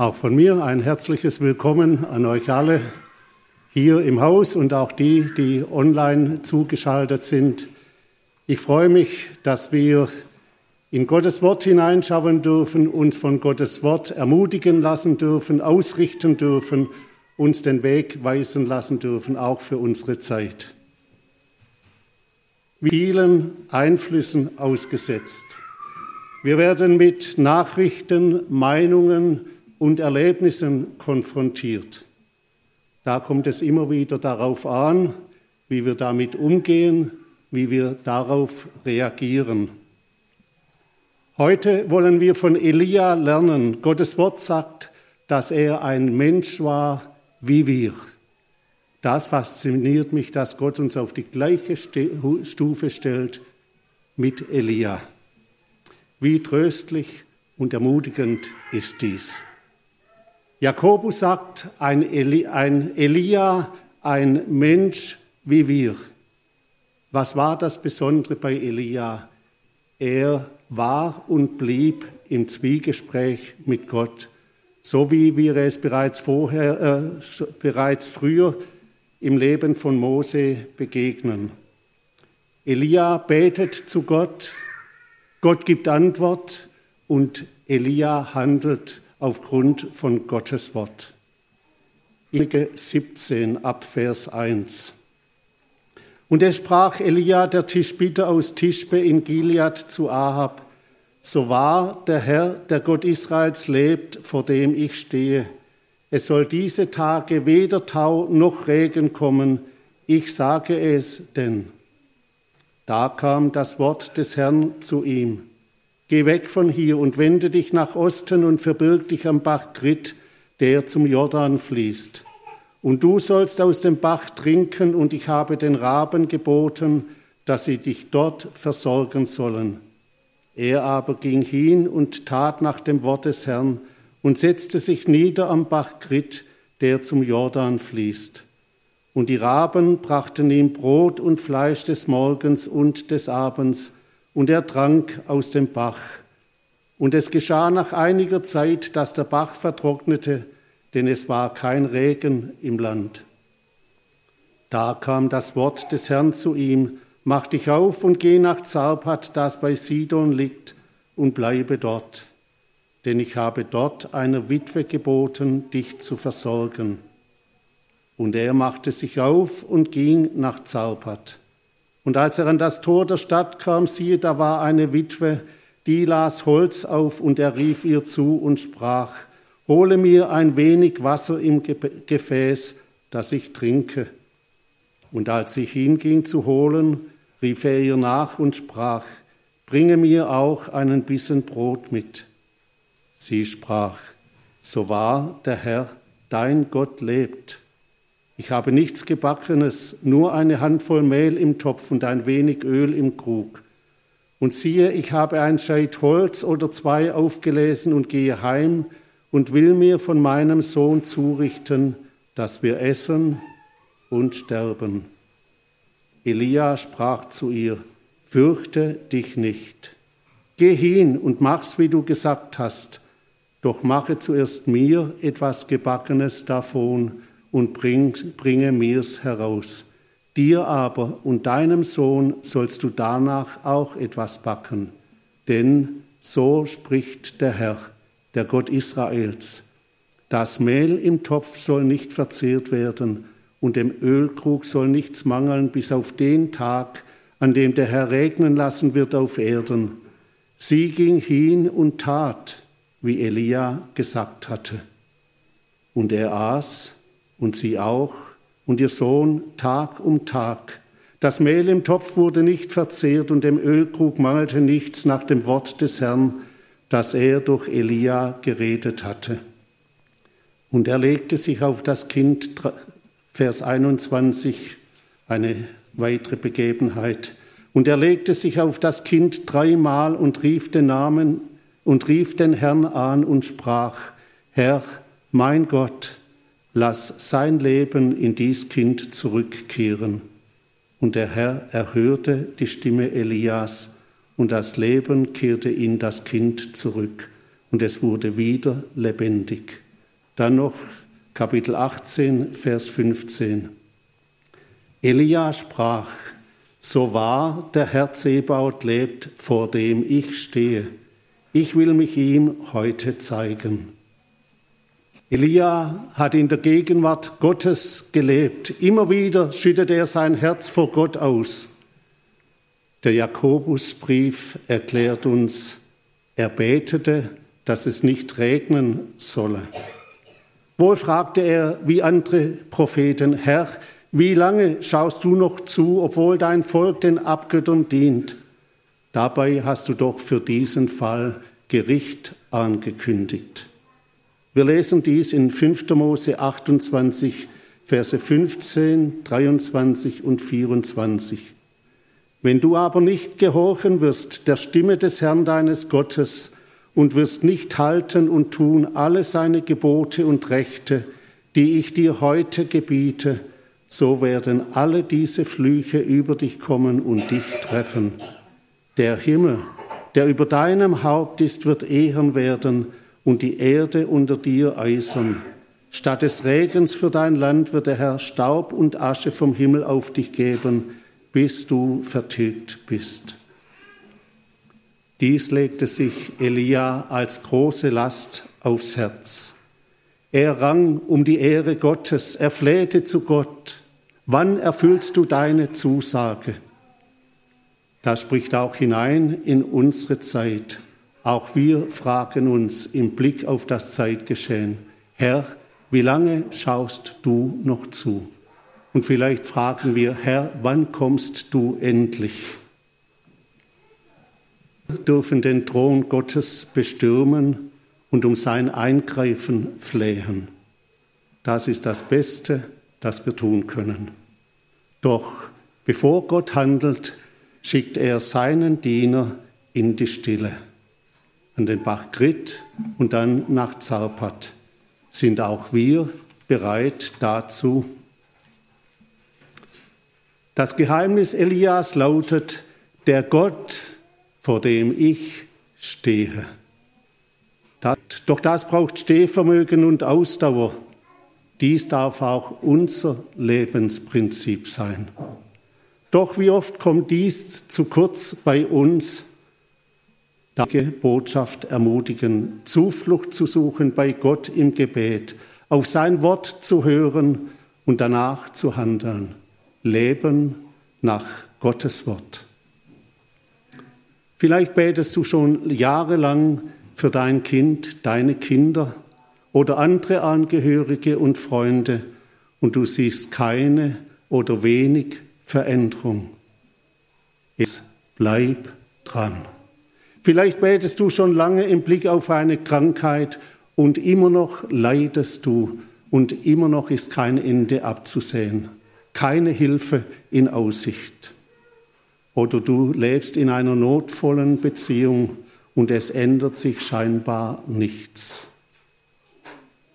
Auch von mir ein herzliches Willkommen an euch alle hier im Haus und auch die, die online zugeschaltet sind. Ich freue mich, dass wir in Gottes Wort hineinschauen dürfen, uns von Gottes Wort ermutigen lassen dürfen, ausrichten dürfen, uns den Weg weisen lassen dürfen, auch für unsere Zeit. Vielen Einflüssen ausgesetzt. Wir werden mit Nachrichten, Meinungen, und Erlebnissen konfrontiert. Da kommt es immer wieder darauf an, wie wir damit umgehen, wie wir darauf reagieren. Heute wollen wir von Elia lernen. Gottes Wort sagt, dass er ein Mensch war wie wir. Das fasziniert mich, dass Gott uns auf die gleiche Stufe stellt mit Elia. Wie tröstlich und ermutigend ist dies. Jakobus sagt, ein, Eli, ein Elia, ein Mensch wie wir. Was war das Besondere bei Elia? Er war und blieb im Zwiegespräch mit Gott, so wie wir es bereits vorher, äh, bereits früher im Leben von Mose begegnen. Elia betet zu Gott, Gott gibt Antwort und Elia handelt aufgrund von Gottes Wort. 17 ab Vers 1. Und es sprach Elia, der Tischbiter aus Tischbe in Gilead zu Ahab, so wahr der Herr, der Gott Israels lebt, vor dem ich stehe. Es soll diese Tage weder Tau noch Regen kommen, ich sage es denn. Da kam das Wort des Herrn zu ihm. Geh weg von hier und wende dich nach Osten und verbirg dich am Bach Grit, der zum Jordan fließt. Und du sollst aus dem Bach trinken, und ich habe den Raben geboten, dass sie dich dort versorgen sollen. Er aber ging hin und tat nach dem Wort des Herrn und setzte sich nieder am Bach Grit, der zum Jordan fließt. Und die Raben brachten ihm Brot und Fleisch des Morgens und des Abends, und er trank aus dem Bach. Und es geschah nach einiger Zeit, dass der Bach vertrocknete, denn es war kein Regen im Land. Da kam das Wort des Herrn zu ihm, mach dich auf und geh nach Zarpat, das bei Sidon liegt, und bleibe dort, denn ich habe dort einer Witwe geboten, dich zu versorgen. Und er machte sich auf und ging nach Zarpat. Und als er an das Tor der Stadt kam, siehe, da war eine Witwe, die las Holz auf, und er rief ihr zu und sprach, Hole mir ein wenig Wasser im Gefäß, das ich trinke. Und als ich hinging zu holen, rief er ihr nach und sprach, Bringe mir auch einen Bissen Brot mit. Sie sprach, So wahr der Herr, dein Gott lebt ich habe nichts Gebackenes, nur eine Handvoll Mehl im Topf und ein wenig Öl im Krug. Und siehe, ich habe ein Scheit Holz oder zwei aufgelesen und gehe heim und will mir von meinem Sohn zurichten, dass wir essen und sterben. Elia sprach zu ihr, fürchte dich nicht. Geh hin und mach's, wie du gesagt hast, doch mache zuerst mir etwas Gebackenes davon, und bring, bringe mir's heraus. Dir aber und deinem Sohn sollst du danach auch etwas backen. Denn so spricht der Herr, der Gott Israels. Das Mehl im Topf soll nicht verzehrt werden und dem Ölkrug soll nichts mangeln bis auf den Tag, an dem der Herr regnen lassen wird auf Erden. Sie ging hin und tat, wie Elia gesagt hatte. Und er aß und sie auch und ihr Sohn Tag um Tag. Das Mehl im Topf wurde nicht verzehrt und dem Ölkrug mangelte nichts nach dem Wort des Herrn, das er durch Elia geredet hatte. Und er legte sich auf das Kind, Vers 21, eine weitere Begebenheit. Und er legte sich auf das Kind dreimal und rief den Namen und rief den Herrn an und sprach, Herr, mein Gott, lass sein Leben in dies Kind zurückkehren. Und der Herr erhörte die Stimme Elias, und das Leben kehrte in das Kind zurück, und es wurde wieder lebendig. Dann noch Kapitel 18, Vers 15. Elia sprach, so wahr der Herr Zebaut lebt, vor dem ich stehe. Ich will mich ihm heute zeigen. Elia hat in der Gegenwart Gottes gelebt. Immer wieder schüttet er sein Herz vor Gott aus. Der Jakobusbrief erklärt uns, er betete, dass es nicht regnen solle. Wohl fragte er, wie andere Propheten, Herr, wie lange schaust du noch zu, obwohl dein Volk den Abgöttern dient? Dabei hast du doch für diesen Fall Gericht angekündigt. Wir lesen dies in 5. Mose 28, Verse 15, 23 und 24. Wenn du aber nicht gehorchen wirst der Stimme des Herrn deines Gottes und wirst nicht halten und tun alle seine Gebote und Rechte, die ich dir heute gebiete, so werden alle diese Flüche über dich kommen und dich treffen. Der Himmel, der über deinem Haupt ist, wird ehren werden und die Erde unter dir eisern. Statt des Regens für dein Land wird der Herr Staub und Asche vom Himmel auf dich geben, bis du vertilgt bist. Dies legte sich Elia als große Last aufs Herz. Er rang um die Ehre Gottes, er flehte zu Gott. Wann erfüllst du deine Zusage? Da spricht auch hinein in unsere Zeit. Auch wir fragen uns im Blick auf das Zeitgeschehen, Herr, wie lange schaust du noch zu? Und vielleicht fragen wir, Herr, wann kommst du endlich? Wir dürfen den Thron Gottes bestürmen und um sein Eingreifen flehen. Das ist das Beste, das wir tun können. Doch bevor Gott handelt, schickt er seinen Diener in die Stille. An den Bach Grit und dann nach Zarpat. Sind auch wir bereit dazu? Das Geheimnis Elias lautet, der Gott, vor dem ich stehe. Doch das braucht Stehvermögen und Ausdauer. Dies darf auch unser Lebensprinzip sein. Doch wie oft kommt dies zu kurz bei uns? Danke, Botschaft ermutigen, Zuflucht zu suchen bei Gott im Gebet, auf sein Wort zu hören und danach zu handeln. Leben nach Gottes Wort. Vielleicht betest du schon jahrelang für dein Kind, deine Kinder oder andere Angehörige und Freunde und du siehst keine oder wenig Veränderung. Es bleib dran. Vielleicht betest du schon lange im Blick auf eine Krankheit und immer noch leidest du und immer noch ist kein Ende abzusehen, keine Hilfe in Aussicht. Oder du lebst in einer notvollen Beziehung und es ändert sich scheinbar nichts.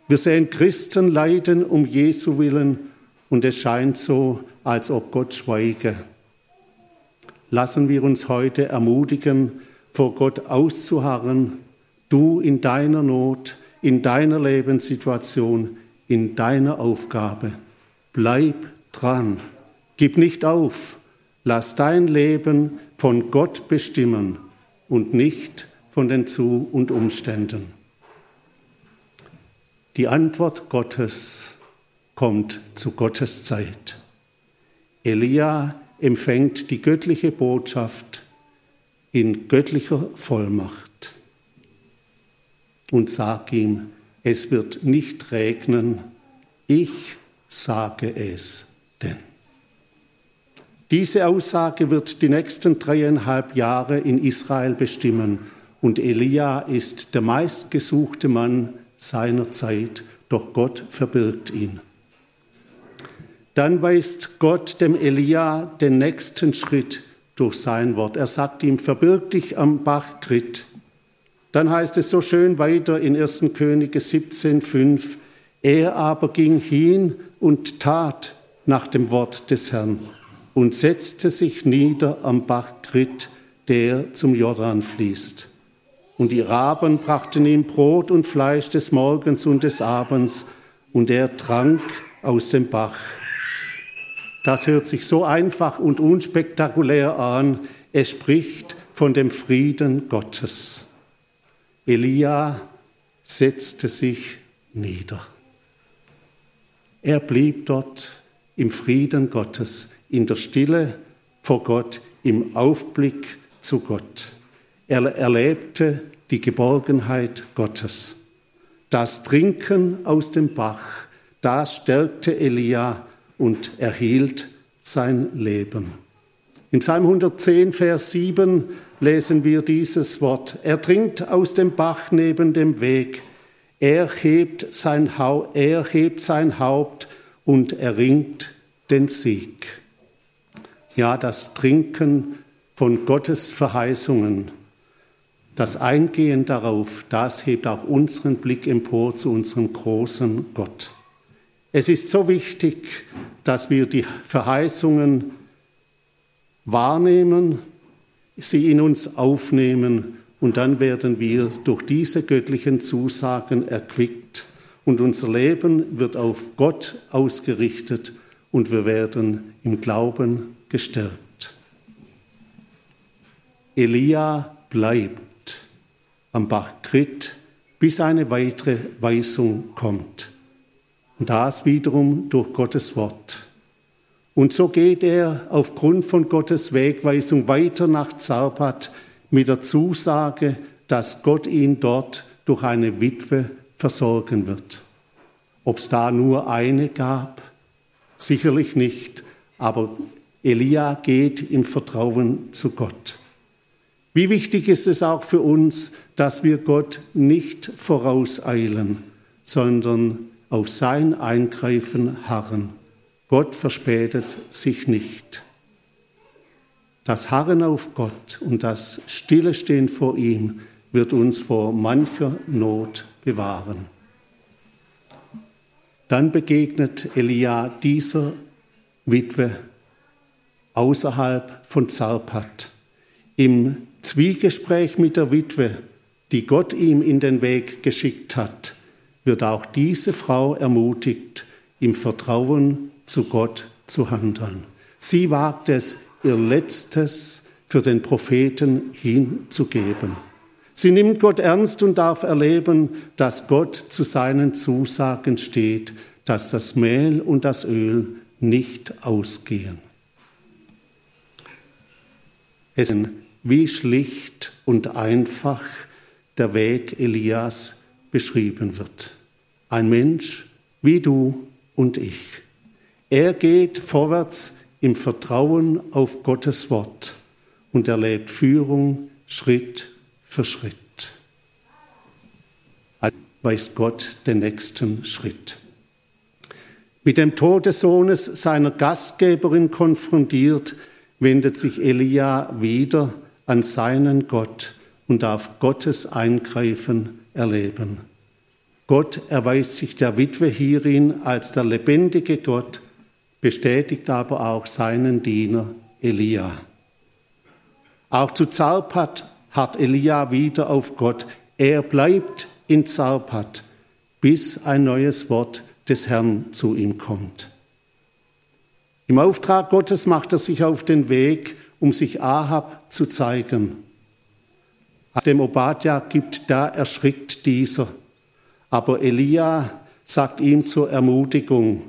Wir sehen Christen leiden um Jesu willen und es scheint so, als ob Gott schweige. Lassen wir uns heute ermutigen, vor Gott auszuharren, du in deiner Not, in deiner Lebenssituation, in deiner Aufgabe. Bleib dran, gib nicht auf, lass dein Leben von Gott bestimmen und nicht von den Zu- und Umständen. Die Antwort Gottes kommt zu Gottes Zeit. Elia empfängt die göttliche Botschaft in göttlicher Vollmacht und sagt ihm, es wird nicht regnen, ich sage es denn. Diese Aussage wird die nächsten dreieinhalb Jahre in Israel bestimmen und Elia ist der meistgesuchte Mann seiner Zeit, doch Gott verbirgt ihn. Dann weist Gott dem Elia den nächsten Schritt durch sein Wort. Er sagt ihm, verbirg dich am Bach Krit. Dann heißt es so schön weiter in 1. Könige 17,5, er aber ging hin und tat nach dem Wort des Herrn und setzte sich nieder am Bach Krit, der zum Jordan fließt. Und die Raben brachten ihm Brot und Fleisch des Morgens und des Abends, und er trank aus dem Bach. Das hört sich so einfach und unspektakulär an. Es spricht von dem Frieden Gottes. Elia setzte sich nieder. Er blieb dort im Frieden Gottes, in der Stille vor Gott, im Aufblick zu Gott. Er erlebte die Geborgenheit Gottes. Das Trinken aus dem Bach, das stärkte Elia und erhielt sein Leben. Im Psalm 110, Vers 7 lesen wir dieses Wort. Er trinkt aus dem Bach neben dem Weg. Er hebt sein, Haupt, er hebt sein Haupt und erringt den Sieg. Ja, das Trinken von Gottes Verheißungen, das Eingehen darauf, das hebt auch unseren Blick empor zu unserem großen Gott. Es ist so wichtig, dass wir die Verheißungen wahrnehmen, sie in uns aufnehmen und dann werden wir durch diese göttlichen Zusagen erquickt und unser Leben wird auf Gott ausgerichtet und wir werden im Glauben gestärkt. Elia bleibt am Bach Krit, bis eine weitere Weisung kommt. Und das wiederum durch Gottes Wort. Und so geht er aufgrund von Gottes Wegweisung weiter nach Zarpat mit der Zusage, dass Gott ihn dort durch eine Witwe versorgen wird. Ob es da nur eine gab, sicherlich nicht, aber Elia geht im Vertrauen zu Gott. Wie wichtig ist es auch für uns, dass wir Gott nicht vorauseilen, sondern auf sein Eingreifen harren. Gott verspätet sich nicht. Das Harren auf Gott und das Stillestehen vor ihm wird uns vor mancher Not bewahren. Dann begegnet Elia dieser Witwe außerhalb von Zarpat. Im Zwiegespräch mit der Witwe, die Gott ihm in den Weg geschickt hat, wird auch diese Frau ermutigt, im Vertrauen zu Gott zu handeln. Sie wagt es, ihr Letztes für den Propheten hinzugeben. Sie nimmt Gott ernst und darf erleben, dass Gott zu seinen Zusagen steht, dass das Mehl und das Öl nicht ausgehen. Es ist wie schlicht und einfach der Weg Elias beschrieben wird. Ein Mensch wie du und ich. Er geht vorwärts im Vertrauen auf Gottes Wort und erlebt Führung Schritt für Schritt. Also weiß Gott den nächsten Schritt. Mit dem Tod des Sohnes seiner Gastgeberin konfrontiert, wendet sich Elia wieder an seinen Gott und darf Gottes Eingreifen erleben. Gott erweist sich der Witwe hierin als der lebendige Gott, bestätigt aber auch seinen Diener Elia. Auch zu Zarpat hat Elia wieder auf Gott. Er bleibt in Zarpat, bis ein neues Wort des Herrn zu ihm kommt. Im Auftrag Gottes macht er sich auf den Weg, um sich Ahab zu zeigen. Dem Obadja gibt, da erschrickt dieser. Aber Elia sagt ihm zur Ermutigung,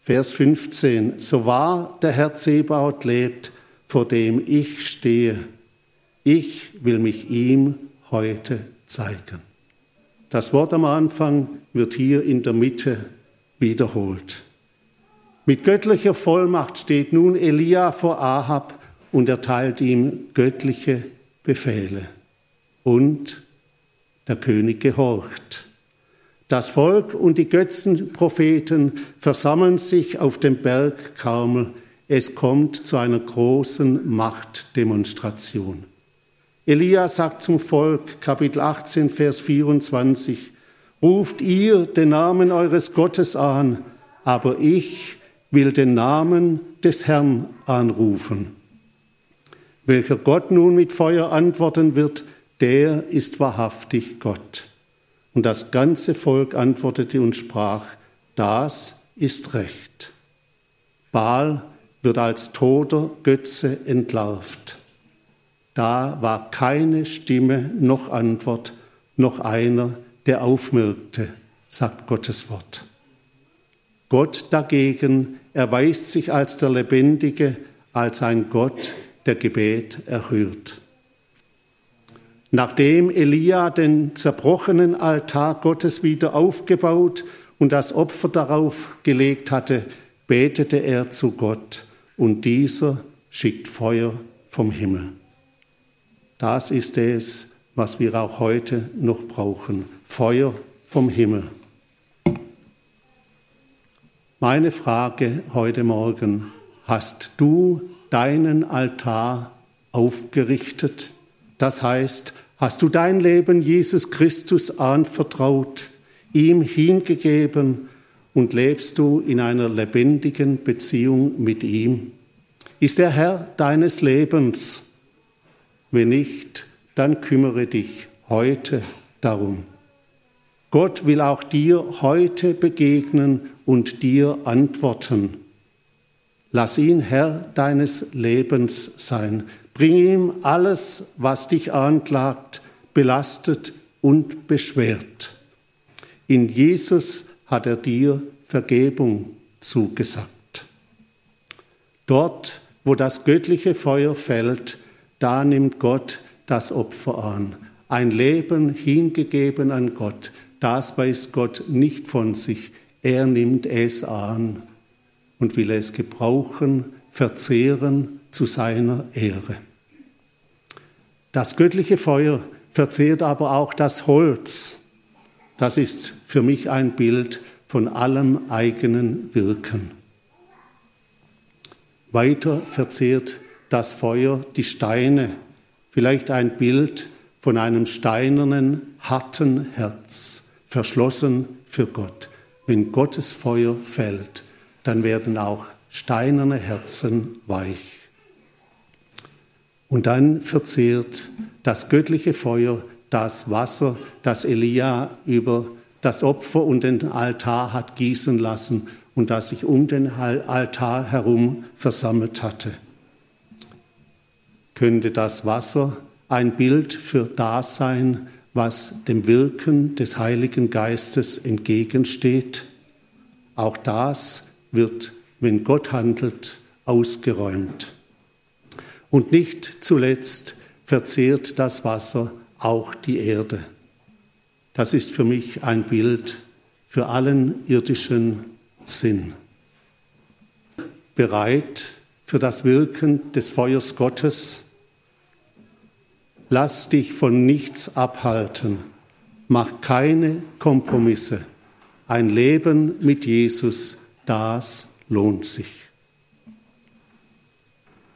Vers 15, so wahr der Herr Zebaut lebt, vor dem ich stehe, ich will mich ihm heute zeigen. Das Wort am Anfang wird hier in der Mitte wiederholt. Mit göttlicher Vollmacht steht nun Elia vor Ahab und erteilt ihm göttliche Befehle. Und der König gehorcht. Das Volk und die Götzenpropheten versammeln sich auf dem Berg Karmel. Es kommt zu einer großen Machtdemonstration. Elia sagt zum Volk, Kapitel 18, Vers 24, Ruft ihr den Namen eures Gottes an, aber ich will den Namen des Herrn anrufen. Welcher Gott nun mit Feuer antworten wird, der ist wahrhaftig Gott. Und das ganze Volk antwortete und sprach, das ist recht. Baal wird als toter Götze entlarvt. Da war keine Stimme noch Antwort, noch einer, der aufwirkte, sagt Gottes Wort. Gott dagegen erweist sich als der Lebendige, als ein Gott, der Gebet erhört. Nachdem Elia den zerbrochenen Altar Gottes wieder aufgebaut und das Opfer darauf gelegt hatte, betete er zu Gott und dieser schickt Feuer vom Himmel. Das ist es, was wir auch heute noch brauchen. Feuer vom Himmel. Meine Frage heute Morgen, hast du deinen Altar aufgerichtet? Das heißt, hast du dein Leben Jesus Christus anvertraut, ihm hingegeben und lebst du in einer lebendigen Beziehung mit ihm? Ist er Herr deines Lebens? Wenn nicht, dann kümmere dich heute darum. Gott will auch dir heute begegnen und dir antworten. Lass ihn Herr deines Lebens sein. Bring ihm alles, was dich anklagt, belastet und beschwert. In Jesus hat er dir Vergebung zugesagt. Dort, wo das göttliche Feuer fällt, da nimmt Gott das Opfer an. Ein Leben hingegeben an Gott, das weiß Gott nicht von sich. Er nimmt es an und will es gebrauchen, verzehren zu seiner Ehre. Das göttliche Feuer verzehrt aber auch das Holz. Das ist für mich ein Bild von allem eigenen Wirken. Weiter verzehrt das Feuer die Steine, vielleicht ein Bild von einem steinernen, harten Herz, verschlossen für Gott. Wenn Gottes Feuer fällt, dann werden auch steinerne Herzen weich. Und dann verzehrt das göttliche Feuer das Wasser, das Elia über das Opfer und den Altar hat gießen lassen und das sich um den Altar herum versammelt hatte könnte das Wasser ein Bild für das sein, was dem Wirken des Heiligen Geistes entgegensteht. Auch das wird, wenn Gott handelt, ausgeräumt. Und nicht zuletzt verzehrt das Wasser auch die Erde. Das ist für mich ein Bild für allen irdischen Sinn. Bereit für das Wirken des Feuers Gottes, Lass dich von nichts abhalten. Mach keine Kompromisse. Ein Leben mit Jesus, das lohnt sich.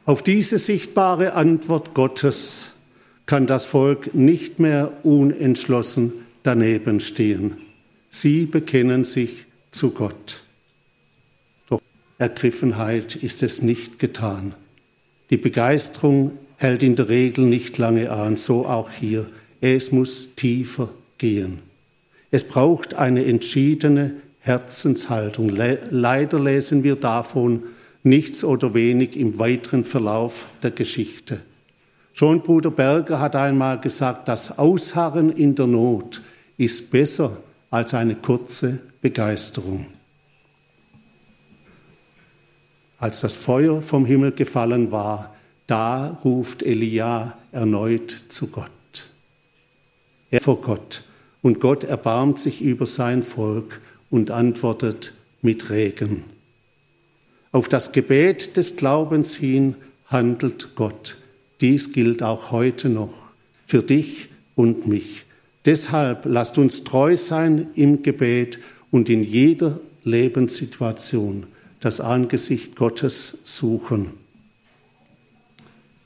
Auf diese sichtbare Antwort Gottes kann das Volk nicht mehr unentschlossen daneben stehen. Sie bekennen sich zu Gott. Doch Ergriffenheit ist es nicht getan. Die Begeisterung hält in der Regel nicht lange an, so auch hier. Es muss tiefer gehen. Es braucht eine entschiedene Herzenshaltung. Leider lesen wir davon nichts oder wenig im weiteren Verlauf der Geschichte. Schon Bruder Berger hat einmal gesagt, das Ausharren in der Not ist besser als eine kurze Begeisterung. Als das Feuer vom Himmel gefallen war, da ruft Elia erneut zu Gott. Er vor Gott und Gott erbarmt sich über sein Volk und antwortet mit Regen. Auf das Gebet des Glaubens hin handelt Gott. Dies gilt auch heute noch für dich und mich. Deshalb lasst uns treu sein im Gebet und in jeder Lebenssituation das Angesicht Gottes suchen.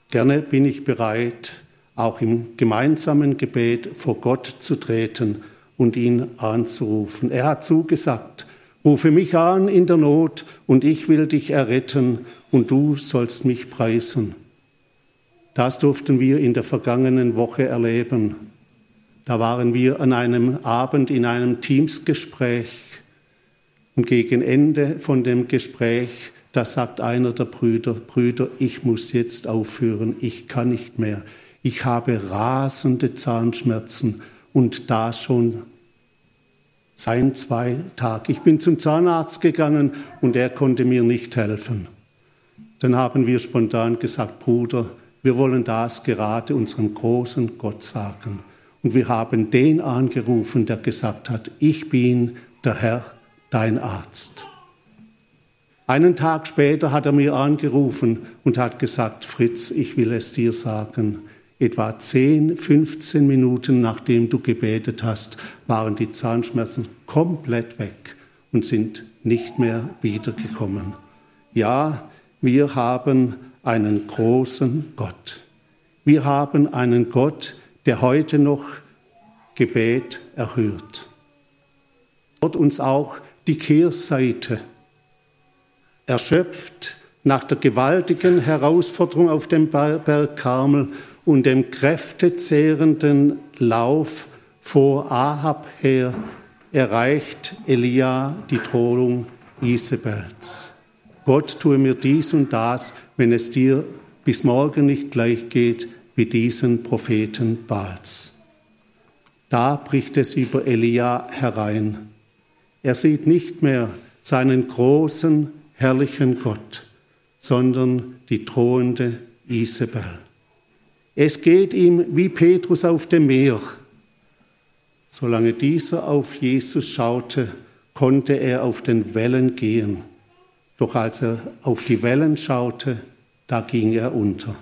Gerne bin ich bereit, auch im gemeinsamen Gebet vor Gott zu treten und ihn anzurufen. Er hat zugesagt, rufe mich an in der Not und ich will dich erretten und du sollst mich preisen. Das durften wir in der vergangenen Woche erleben. Da waren wir an einem Abend in einem Teamsgespräch und gegen Ende von dem Gespräch, da sagt einer der Brüder, Brüder, ich muss jetzt aufhören, ich kann nicht mehr. Ich habe rasende Zahnschmerzen und da schon sein zwei Tage. Ich bin zum Zahnarzt gegangen und er konnte mir nicht helfen. Dann haben wir spontan gesagt, Bruder, wir wollen das gerade unserem großen Gott sagen. Und wir haben den angerufen, der gesagt hat, ich bin der Herr, dein Arzt. Einen Tag später hat er mir angerufen und hat gesagt, Fritz, ich will es dir sagen. Etwa 10, 15 Minuten nachdem du gebetet hast, waren die Zahnschmerzen komplett weg und sind nicht mehr wiedergekommen. Ja, wir haben einen großen Gott. Wir haben einen Gott, der heute noch Gebet erhört. Dort uns auch die Kehrseite erschöpft nach der gewaltigen Herausforderung auf dem Berg Karmel und dem kräftezehrenden Lauf vor Ahab her erreicht Elia die Drohung Isabels. Gott tue mir dies und das, wenn es dir bis morgen nicht gleich geht wie diesen Propheten Baals. Da bricht es über Elia herein. Er sieht nicht mehr seinen großen, herrlichen Gott, sondern die drohende Isabel. Es geht ihm wie Petrus auf dem Meer. Solange dieser auf Jesus schaute, konnte er auf den Wellen gehen. Doch als er auf die Wellen schaute, da ging er unter.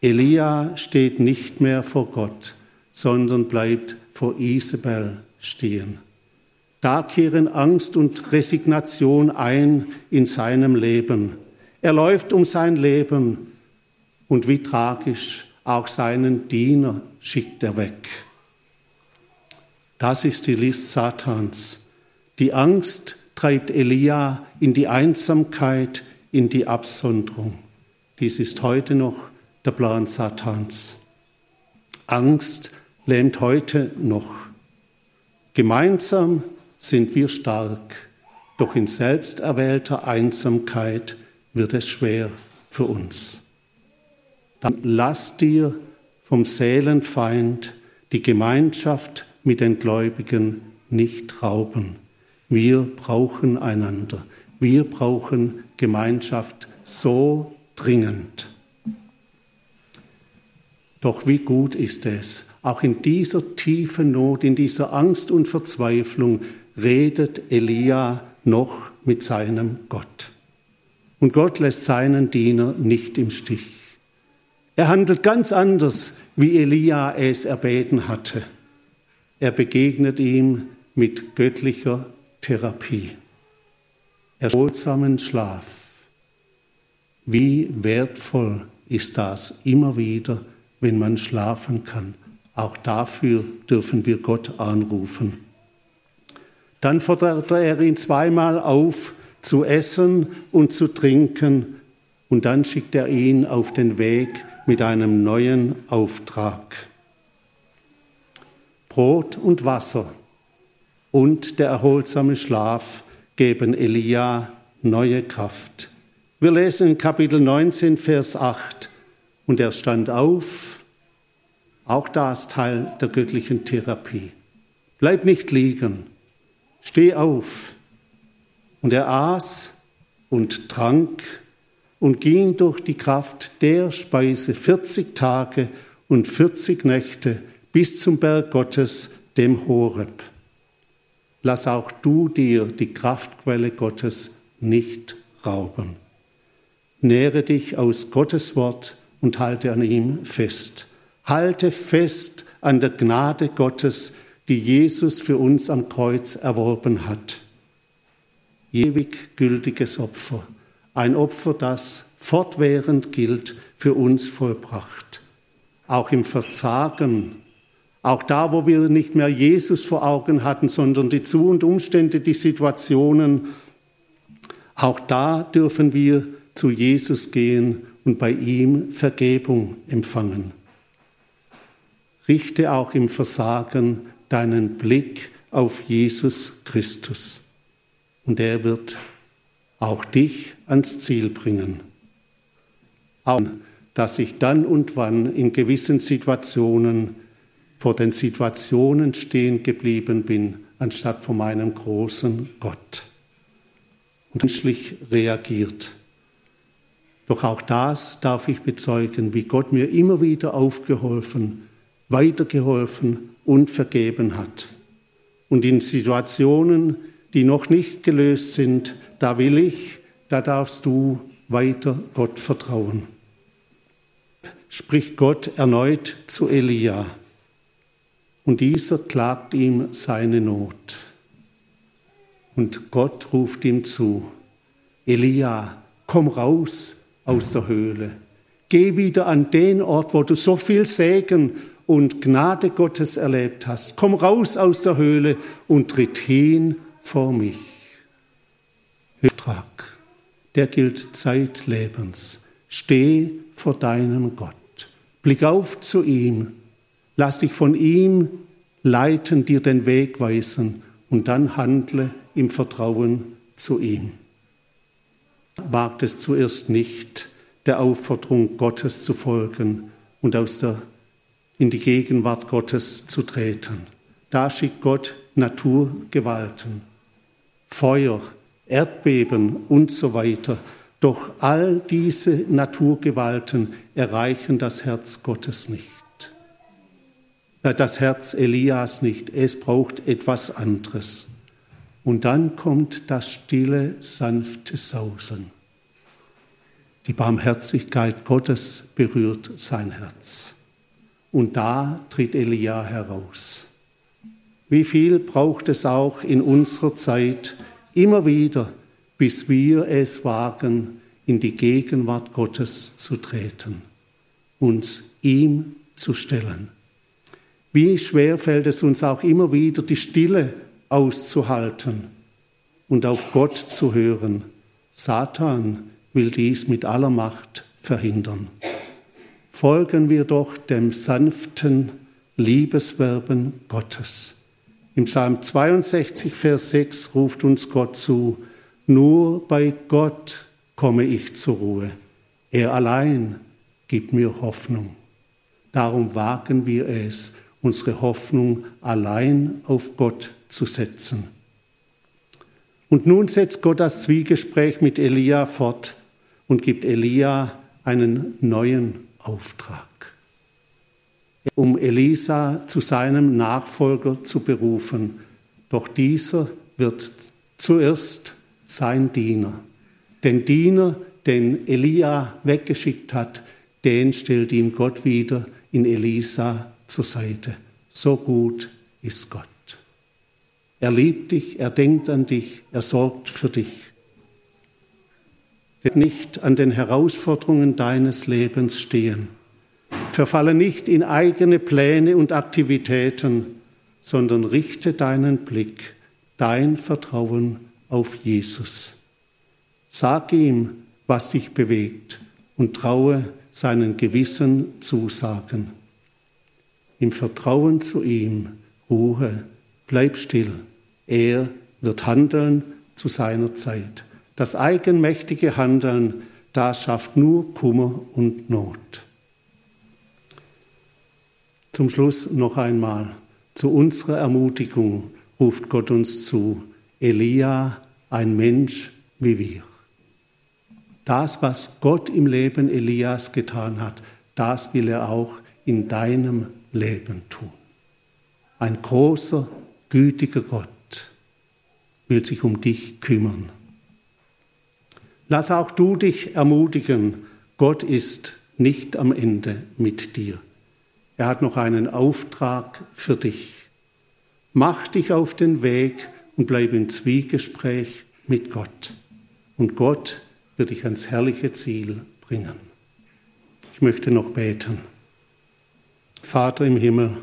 Elia steht nicht mehr vor Gott, sondern bleibt vor Isabel stehen. Da kehren Angst und Resignation ein in seinem Leben. Er läuft um sein Leben und wie tragisch auch seinen Diener schickt er weg. Das ist die List Satans. Die Angst treibt Elia in die Einsamkeit, in die Absonderung. Dies ist heute noch der Plan Satans. Angst lähmt heute noch. Gemeinsam sind wir stark, doch in selbsterwählter Einsamkeit wird es schwer für uns. Dann lass dir vom Seelenfeind die Gemeinschaft mit den Gläubigen nicht rauben. Wir brauchen einander. Wir brauchen Gemeinschaft so dringend. Doch wie gut ist es, auch in dieser tiefen Not, in dieser Angst und Verzweiflung redet Elia noch mit seinem Gott. Und Gott lässt seinen Diener nicht im Stich. Er handelt ganz anders, wie Elia es erbeten hatte. Er begegnet ihm mit göttlicher Therapie. Erholsamen Schlaf. Wie wertvoll ist das immer wieder, wenn man schlafen kann. Auch dafür dürfen wir Gott anrufen. Dann forderte er ihn zweimal auf, zu essen und zu trinken, und dann schickt er ihn auf den Weg mit einem neuen Auftrag. Brot und Wasser und der erholsame Schlaf geben Elia neue Kraft. Wir lesen in Kapitel 19, Vers 8, und er stand auf, auch das Teil der göttlichen Therapie. Bleib nicht liegen, steh auf. Und er aß und trank und ging durch die Kraft der Speise 40 Tage und 40 Nächte bis zum Berg Gottes, dem Horeb. Lass auch du dir die Kraftquelle Gottes nicht rauben. Nähre dich aus Gottes Wort und halte an ihm fest. Halte fest an der Gnade Gottes, die Jesus für uns am Kreuz erworben hat. Ewig gültiges Opfer, ein Opfer, das fortwährend gilt, für uns vollbracht. Auch im Verzagen, auch da, wo wir nicht mehr Jesus vor Augen hatten, sondern die Zu- und Umstände, die Situationen, auch da dürfen wir zu Jesus gehen und bei ihm Vergebung empfangen. Richte auch im Versagen deinen Blick auf Jesus Christus und er wird auch dich ans Ziel bringen. Auch, dass ich dann und wann in gewissen Situationen vor den Situationen stehen geblieben bin, anstatt vor meinem großen Gott und menschlich reagiert. Doch auch das darf ich bezeugen, wie Gott mir immer wieder aufgeholfen, weitergeholfen und vergeben hat. Und in Situationen, die noch nicht gelöst sind, da will ich, da darfst du weiter Gott vertrauen. Spricht Gott erneut zu Elia. Und dieser klagt ihm seine Not. Und Gott ruft ihm zu, Elia, komm raus aus der Höhle. Geh wieder an den Ort, wo du so viel Segen und Gnade Gottes erlebt hast. Komm raus aus der Höhle und tritt hin vor mich. Auftrag, der gilt zeitlebens. Steh vor deinem Gott. Blick auf zu ihm. Lass dich von ihm leiten, dir den Weg weisen und dann handle im Vertrauen zu ihm. Wagt es zuerst nicht, der Aufforderung Gottes zu folgen und aus der, in die Gegenwart Gottes zu treten. Da schickt Gott Naturgewalten, Feuer, Erdbeben und so weiter. Doch all diese Naturgewalten erreichen das Herz Gottes nicht. Äh, das Herz Elias nicht. Es braucht etwas anderes. Und dann kommt das stille, sanfte Sausen. Die Barmherzigkeit Gottes berührt sein Herz. Und da tritt Elia heraus. Wie viel braucht es auch in unserer Zeit immer wieder, bis wir es wagen, in die Gegenwart Gottes zu treten, uns ihm zu stellen. Wie schwer fällt es uns auch immer wieder, die Stille auszuhalten und auf Gott zu hören. Satan will dies mit aller Macht verhindern. Folgen wir doch dem sanften Liebeswerben Gottes. Im Psalm 62, Vers 6 ruft uns Gott zu, nur bei Gott komme ich zur Ruhe. Er allein gibt mir Hoffnung. Darum wagen wir es, unsere Hoffnung allein auf Gott zu setzen. Und nun setzt Gott das Zwiegespräch mit Elia fort und gibt Elia einen neuen Auftrag, um Elisa zu seinem Nachfolger zu berufen. Doch dieser wird zuerst sein Diener. Den Diener, den Elia weggeschickt hat, den stellt ihm Gott wieder in Elisa zur Seite. So gut ist Gott. Er liebt dich, er denkt an dich, er sorgt für dich. Nicht an den Herausforderungen deines Lebens stehen. Verfalle nicht in eigene Pläne und Aktivitäten, sondern richte deinen Blick, dein Vertrauen auf Jesus. Sag ihm, was dich bewegt und traue seinen Gewissen Zusagen im Vertrauen zu ihm, Ruhe, bleib still. Er wird handeln zu seiner Zeit. Das eigenmächtige Handeln, das schafft nur Kummer und Not. Zum Schluss noch einmal, zu unserer Ermutigung ruft Gott uns zu, Elia, ein Mensch wie wir. Das, was Gott im Leben Elias getan hat, das will er auch in deinem Leben tun. Ein großer, gütiger Gott will sich um dich kümmern. Lass auch du dich ermutigen, Gott ist nicht am Ende mit dir. Er hat noch einen Auftrag für dich. Mach dich auf den Weg und bleib im Zwiegespräch mit Gott. Und Gott wird dich ans herrliche Ziel bringen. Ich möchte noch beten. Vater im Himmel,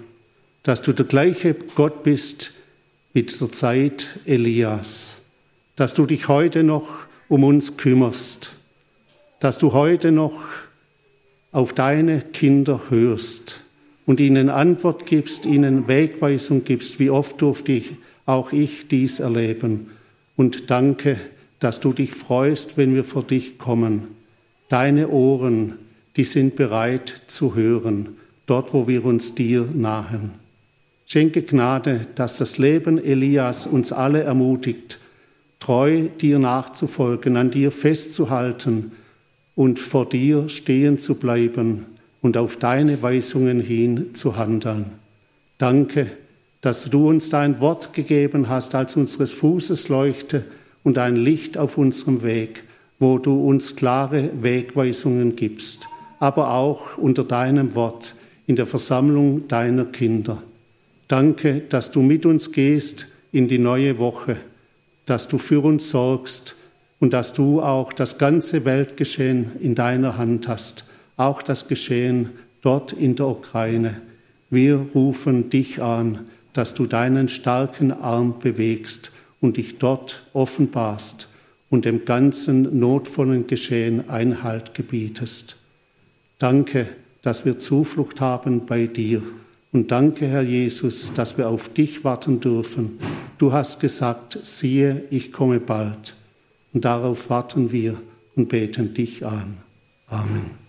dass du der gleiche Gott bist wie zur Zeit Elias, dass du dich heute noch um uns kümmerst, dass du heute noch auf deine Kinder hörst und ihnen Antwort gibst, ihnen Wegweisung gibst. Wie oft durfte ich, auch ich dies erleben. Und danke, dass du dich freust, wenn wir vor dich kommen. Deine Ohren, die sind bereit zu hören, dort wo wir uns dir nahen. Schenke Gnade, dass das Leben Elias uns alle ermutigt, treu dir nachzufolgen, an dir festzuhalten und vor dir stehen zu bleiben und auf deine Weisungen hin zu handeln. Danke, dass du uns dein Wort gegeben hast als unseres Fußes Leuchte und ein Licht auf unserem Weg, wo du uns klare Wegweisungen gibst, aber auch unter deinem Wort in der Versammlung deiner Kinder. Danke, dass du mit uns gehst in die neue Woche, dass du für uns sorgst und dass du auch das ganze Weltgeschehen in deiner Hand hast, auch das Geschehen dort in der Ukraine. Wir rufen dich an, dass du deinen starken Arm bewegst und dich dort offenbarst und dem ganzen notvollen Geschehen Einhalt gebietest. Danke, dass wir Zuflucht haben bei dir. Und danke, Herr Jesus, dass wir auf dich warten dürfen. Du hast gesagt, siehe, ich komme bald. Und darauf warten wir und beten dich an. Amen.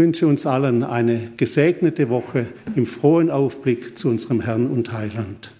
Ich wünsche uns allen eine gesegnete Woche im frohen Aufblick zu unserem Herrn und Heiland.